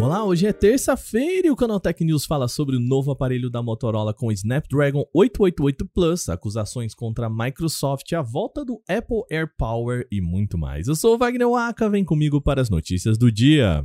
Olá, hoje é terça-feira e o Canal Tech News fala sobre o novo aparelho da Motorola com Snapdragon 888 Plus, acusações contra a Microsoft, a volta do Apple Air Power e muito mais. Eu sou o Wagner Waka, vem comigo para as notícias do dia.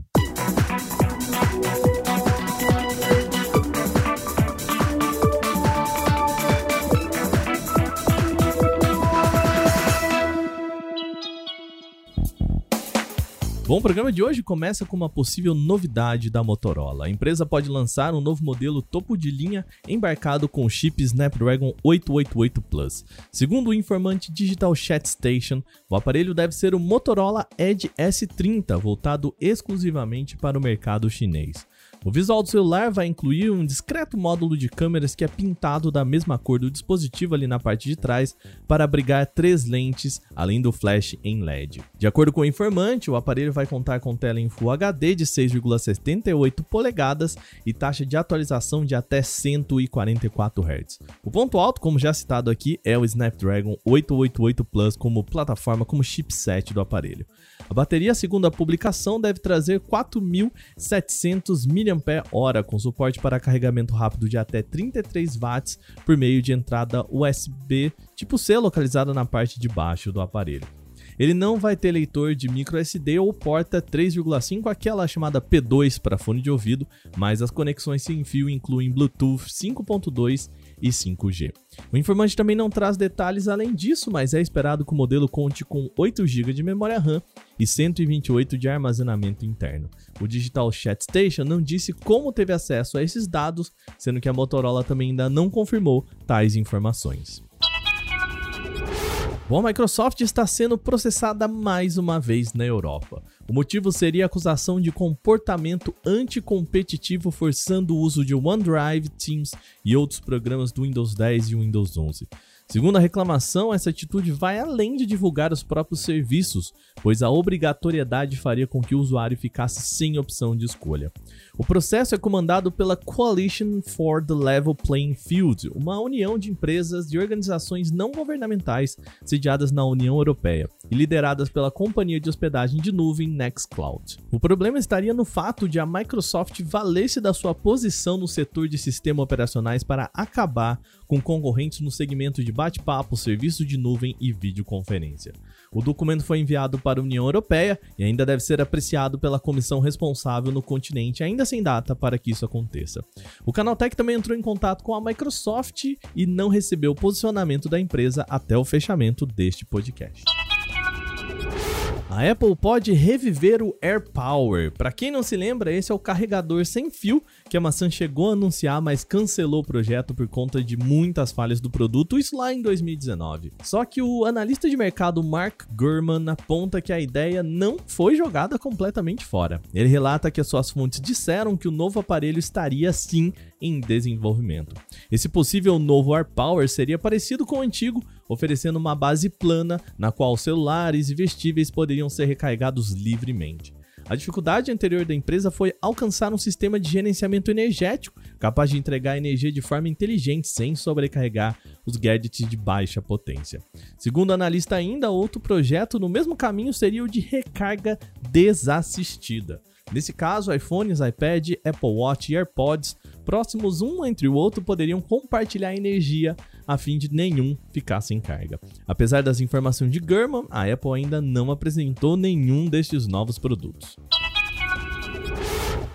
Bom, o programa de hoje começa com uma possível novidade da Motorola. A empresa pode lançar um novo modelo topo de linha embarcado com o chip Snapdragon 888 Plus. Segundo o informante Digital Chat Station, o aparelho deve ser o Motorola Edge S30, voltado exclusivamente para o mercado chinês. O visual do celular vai incluir um discreto módulo de câmeras que é pintado da mesma cor do dispositivo ali na parte de trás para abrigar três lentes, além do flash em LED. De acordo com o informante, o aparelho vai contar com tela em Full HD de 6,78 polegadas e taxa de atualização de até 144 Hz. O ponto alto, como já citado aqui, é o Snapdragon 888 Plus como plataforma como chipset do aparelho. A bateria, segundo a publicação, deve trazer 4.700 mAh com suporte para carregamento rápido de até 33 watts por meio de entrada USB tipo C localizada na parte de baixo do aparelho. Ele não vai ter leitor de micro SD ou porta 3,5, aquela chamada P2 para fone de ouvido, mas as conexões sem fio incluem Bluetooth 5.2 e 5G. O informante também não traz detalhes além disso, mas é esperado que o modelo conte com 8 GB de memória RAM e 128 de armazenamento interno. O Digital Chat Station não disse como teve acesso a esses dados, sendo que a Motorola também ainda não confirmou tais informações. Bom, a Microsoft está sendo processada mais uma vez na Europa. O motivo seria a acusação de comportamento anticompetitivo forçando o uso de OneDrive, Teams e outros programas do Windows 10 e Windows 11. Segundo a reclamação, essa atitude vai além de divulgar os próprios serviços, pois a obrigatoriedade faria com que o usuário ficasse sem opção de escolha. O processo é comandado pela Coalition for the Level Playing Field, uma união de empresas e organizações não governamentais sediadas na União Europeia e lideradas pela companhia de hospedagem de nuvem Nextcloud. O problema estaria no fato de a Microsoft valer-se da sua posição no setor de sistemas operacionais para acabar com concorrentes no segmento de bate-papo, serviço de nuvem e videoconferência. O documento foi enviado para a União Europeia e ainda deve ser apreciado pela comissão responsável no continente, ainda sem data para que isso aconteça. O Canaltech também entrou em contato com a Microsoft e não recebeu o posicionamento da empresa até o fechamento deste podcast. A Apple pode reviver o AirPower. Para quem não se lembra, esse é o carregador sem fio que a maçã chegou a anunciar, mas cancelou o projeto por conta de muitas falhas do produto, isso lá em 2019. Só que o analista de mercado Mark Gurman aponta que a ideia não foi jogada completamente fora. Ele relata que as suas fontes disseram que o novo aparelho estaria sim em desenvolvimento. Esse possível novo AirPower seria parecido com o antigo, oferecendo uma base plana na qual celulares e vestíveis poderiam ser recarregados livremente. A dificuldade anterior da empresa foi alcançar um sistema de gerenciamento energético capaz de entregar energia de forma inteligente sem sobrecarregar os gadgets de baixa potência. Segundo o analista ainda, outro projeto no mesmo caminho seria o de recarga desassistida. Nesse caso, iPhones, iPad, Apple Watch e AirPods, próximos um entre o outro, poderiam compartilhar energia a fim de nenhum ficar sem carga. Apesar das informações de Gurman, a Apple ainda não apresentou nenhum destes novos produtos.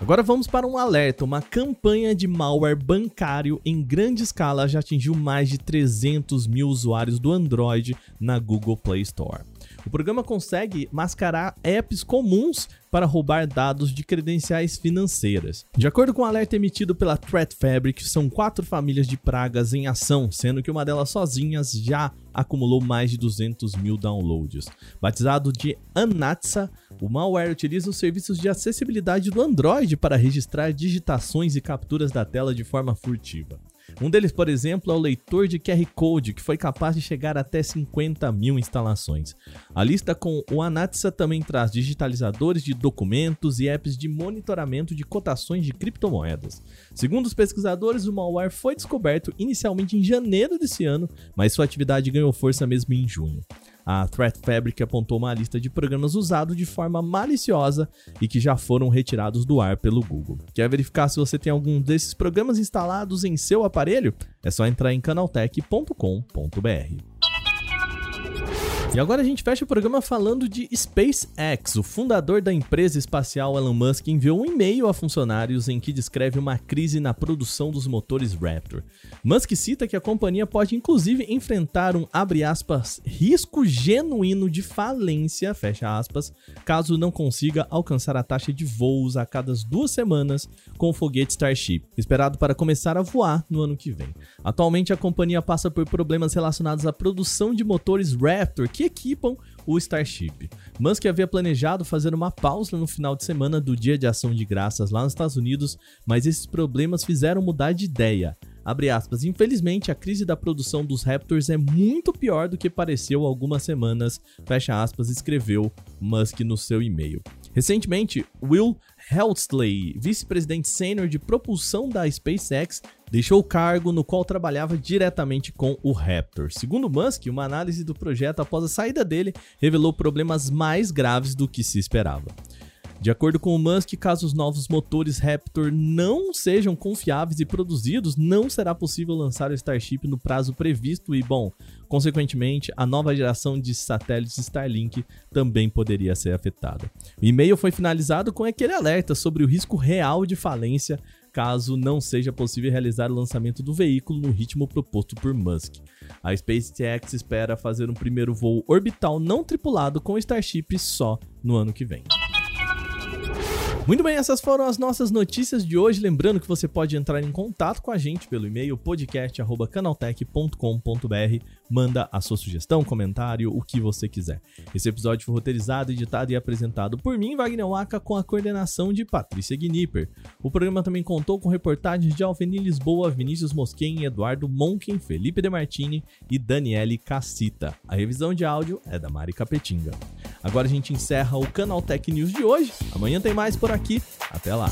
Agora vamos para um alerta. Uma campanha de malware bancário em grande escala já atingiu mais de 300 mil usuários do Android na Google Play Store. O programa consegue mascarar apps comuns para roubar dados de credenciais financeiras. De acordo com o um alerta emitido pela Threat Fabric, são quatro famílias de pragas em ação, sendo que uma delas sozinhas já acumulou mais de 200 mil downloads. Batizado de Anatsa, o malware utiliza os serviços de acessibilidade do Android para registrar digitações e capturas da tela de forma furtiva. Um deles, por exemplo, é o leitor de QR Code, que foi capaz de chegar até 50 mil instalações. A lista com o Anatsa também traz digitalizadores de documentos e apps de monitoramento de cotações de criptomoedas. Segundo os pesquisadores, o malware foi descoberto inicialmente em janeiro desse ano, mas sua atividade ganhou força mesmo em junho. A Threat Fabric apontou uma lista de programas usados de forma maliciosa e que já foram retirados do ar pelo Google. Quer verificar se você tem algum desses programas instalados em seu aparelho? É só entrar em canaltech.com.br. E agora a gente fecha o programa falando de SpaceX. O fundador da empresa espacial Elon Musk enviou um e-mail a funcionários em que descreve uma crise na produção dos motores Raptor. Musk cita que a companhia pode inclusive enfrentar um aspas, risco genuíno de falência, aspas, caso não consiga alcançar a taxa de voos a cada duas semanas com o foguete Starship, esperado para começar a voar no ano que vem. Atualmente a companhia passa por problemas relacionados à produção de motores Raptor que equipam o Starship. Musk havia planejado fazer uma pausa no final de semana do Dia de Ação de Graças lá nos Estados Unidos, mas esses problemas fizeram mudar de ideia. Aspas, infelizmente a crise da produção dos Raptors é muito pior do que pareceu algumas semanas, fecha aspas, escreveu Musk no seu e-mail. Recentemente, Will Helsley, vice-presidente sênior de propulsão da SpaceX, deixou o cargo no qual trabalhava diretamente com o Raptor. Segundo Musk, uma análise do projeto após a saída dele revelou problemas mais graves do que se esperava. De acordo com o Musk, caso os novos motores Raptor não sejam confiáveis e produzidos, não será possível lançar o Starship no prazo previsto e, bom, consequentemente, a nova geração de satélites Starlink também poderia ser afetada. O e-mail foi finalizado com aquele alerta sobre o risco real de falência caso não seja possível realizar o lançamento do veículo no ritmo proposto por Musk. A SpaceX espera fazer um primeiro voo orbital não tripulado com o Starship só no ano que vem. Muito bem, essas foram as nossas notícias de hoje. Lembrando que você pode entrar em contato com a gente pelo e-mail podcast@canaltech.com.br. Manda a sua sugestão, comentário, o que você quiser. Esse episódio foi roteirizado, editado e apresentado por mim, Wagner Waka, com a coordenação de Patrícia Gnipper. O programa também contou com reportagens de Alveni Lisboa, Vinícius Mosquen, Eduardo Monken, Felipe Demartini e Daniele Cassita. A revisão de áudio é da Mari Capetinga. Agora a gente encerra o Canal Tech News de hoje. Amanhã tem mais por aqui. Até lá!